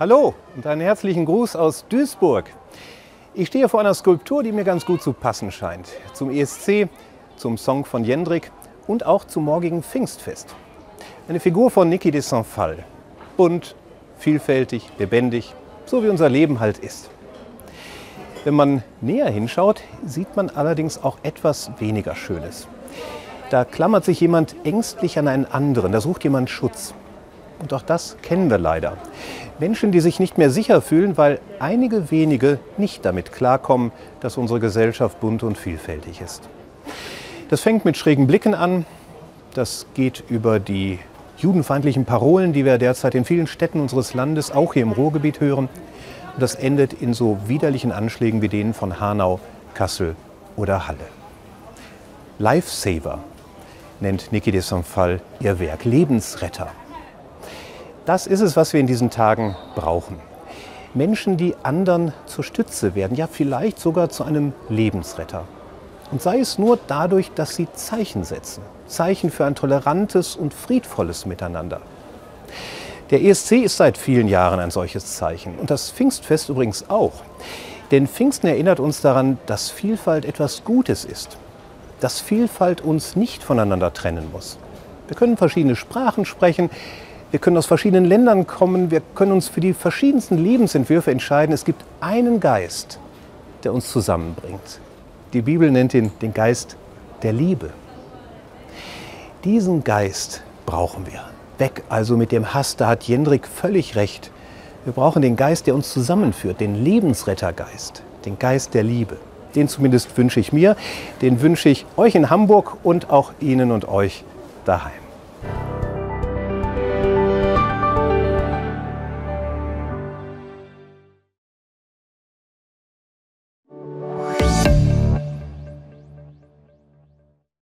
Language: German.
Hallo und einen herzlichen Gruß aus Duisburg. Ich stehe vor einer Skulptur, die mir ganz gut zu passen scheint. Zum ESC, zum Song von Jendrik und auch zum morgigen Pfingstfest. Eine Figur von Niki de Saint-Phal. Bunt, vielfältig, lebendig, so wie unser Leben halt ist. Wenn man näher hinschaut, sieht man allerdings auch etwas weniger Schönes. Da klammert sich jemand ängstlich an einen anderen, da sucht jemand Schutz. Und auch das kennen wir leider. Menschen, die sich nicht mehr sicher fühlen, weil einige wenige nicht damit klarkommen, dass unsere Gesellschaft bunt und vielfältig ist. Das fängt mit schrägen Blicken an, das geht über die judenfeindlichen Parolen, die wir derzeit in vielen Städten unseres Landes, auch hier im Ruhrgebiet hören. Und das endet in so widerlichen Anschlägen wie denen von Hanau, Kassel oder Halle. Lifesaver nennt Niki de Saint-Phal ihr Werk, Lebensretter. Das ist es, was wir in diesen Tagen brauchen. Menschen, die anderen zur Stütze werden, ja vielleicht sogar zu einem Lebensretter. Und sei es nur dadurch, dass sie Zeichen setzen. Zeichen für ein tolerantes und friedvolles Miteinander. Der ESC ist seit vielen Jahren ein solches Zeichen und das Pfingstfest übrigens auch. Denn Pfingsten erinnert uns daran, dass Vielfalt etwas Gutes ist, dass Vielfalt uns nicht voneinander trennen muss. Wir können verschiedene Sprachen sprechen, wir können aus verschiedenen Ländern kommen, wir können uns für die verschiedensten Lebensentwürfe entscheiden. Es gibt einen Geist, der uns zusammenbringt. Die Bibel nennt ihn den Geist der Liebe. Diesen Geist brauchen wir. Weg also mit dem Hass, da hat Jendrik völlig recht. Wir brauchen den Geist, der uns zusammenführt, den Lebensrettergeist, den Geist der Liebe. Den zumindest wünsche ich mir, den wünsche ich euch in Hamburg und auch Ihnen und euch daheim.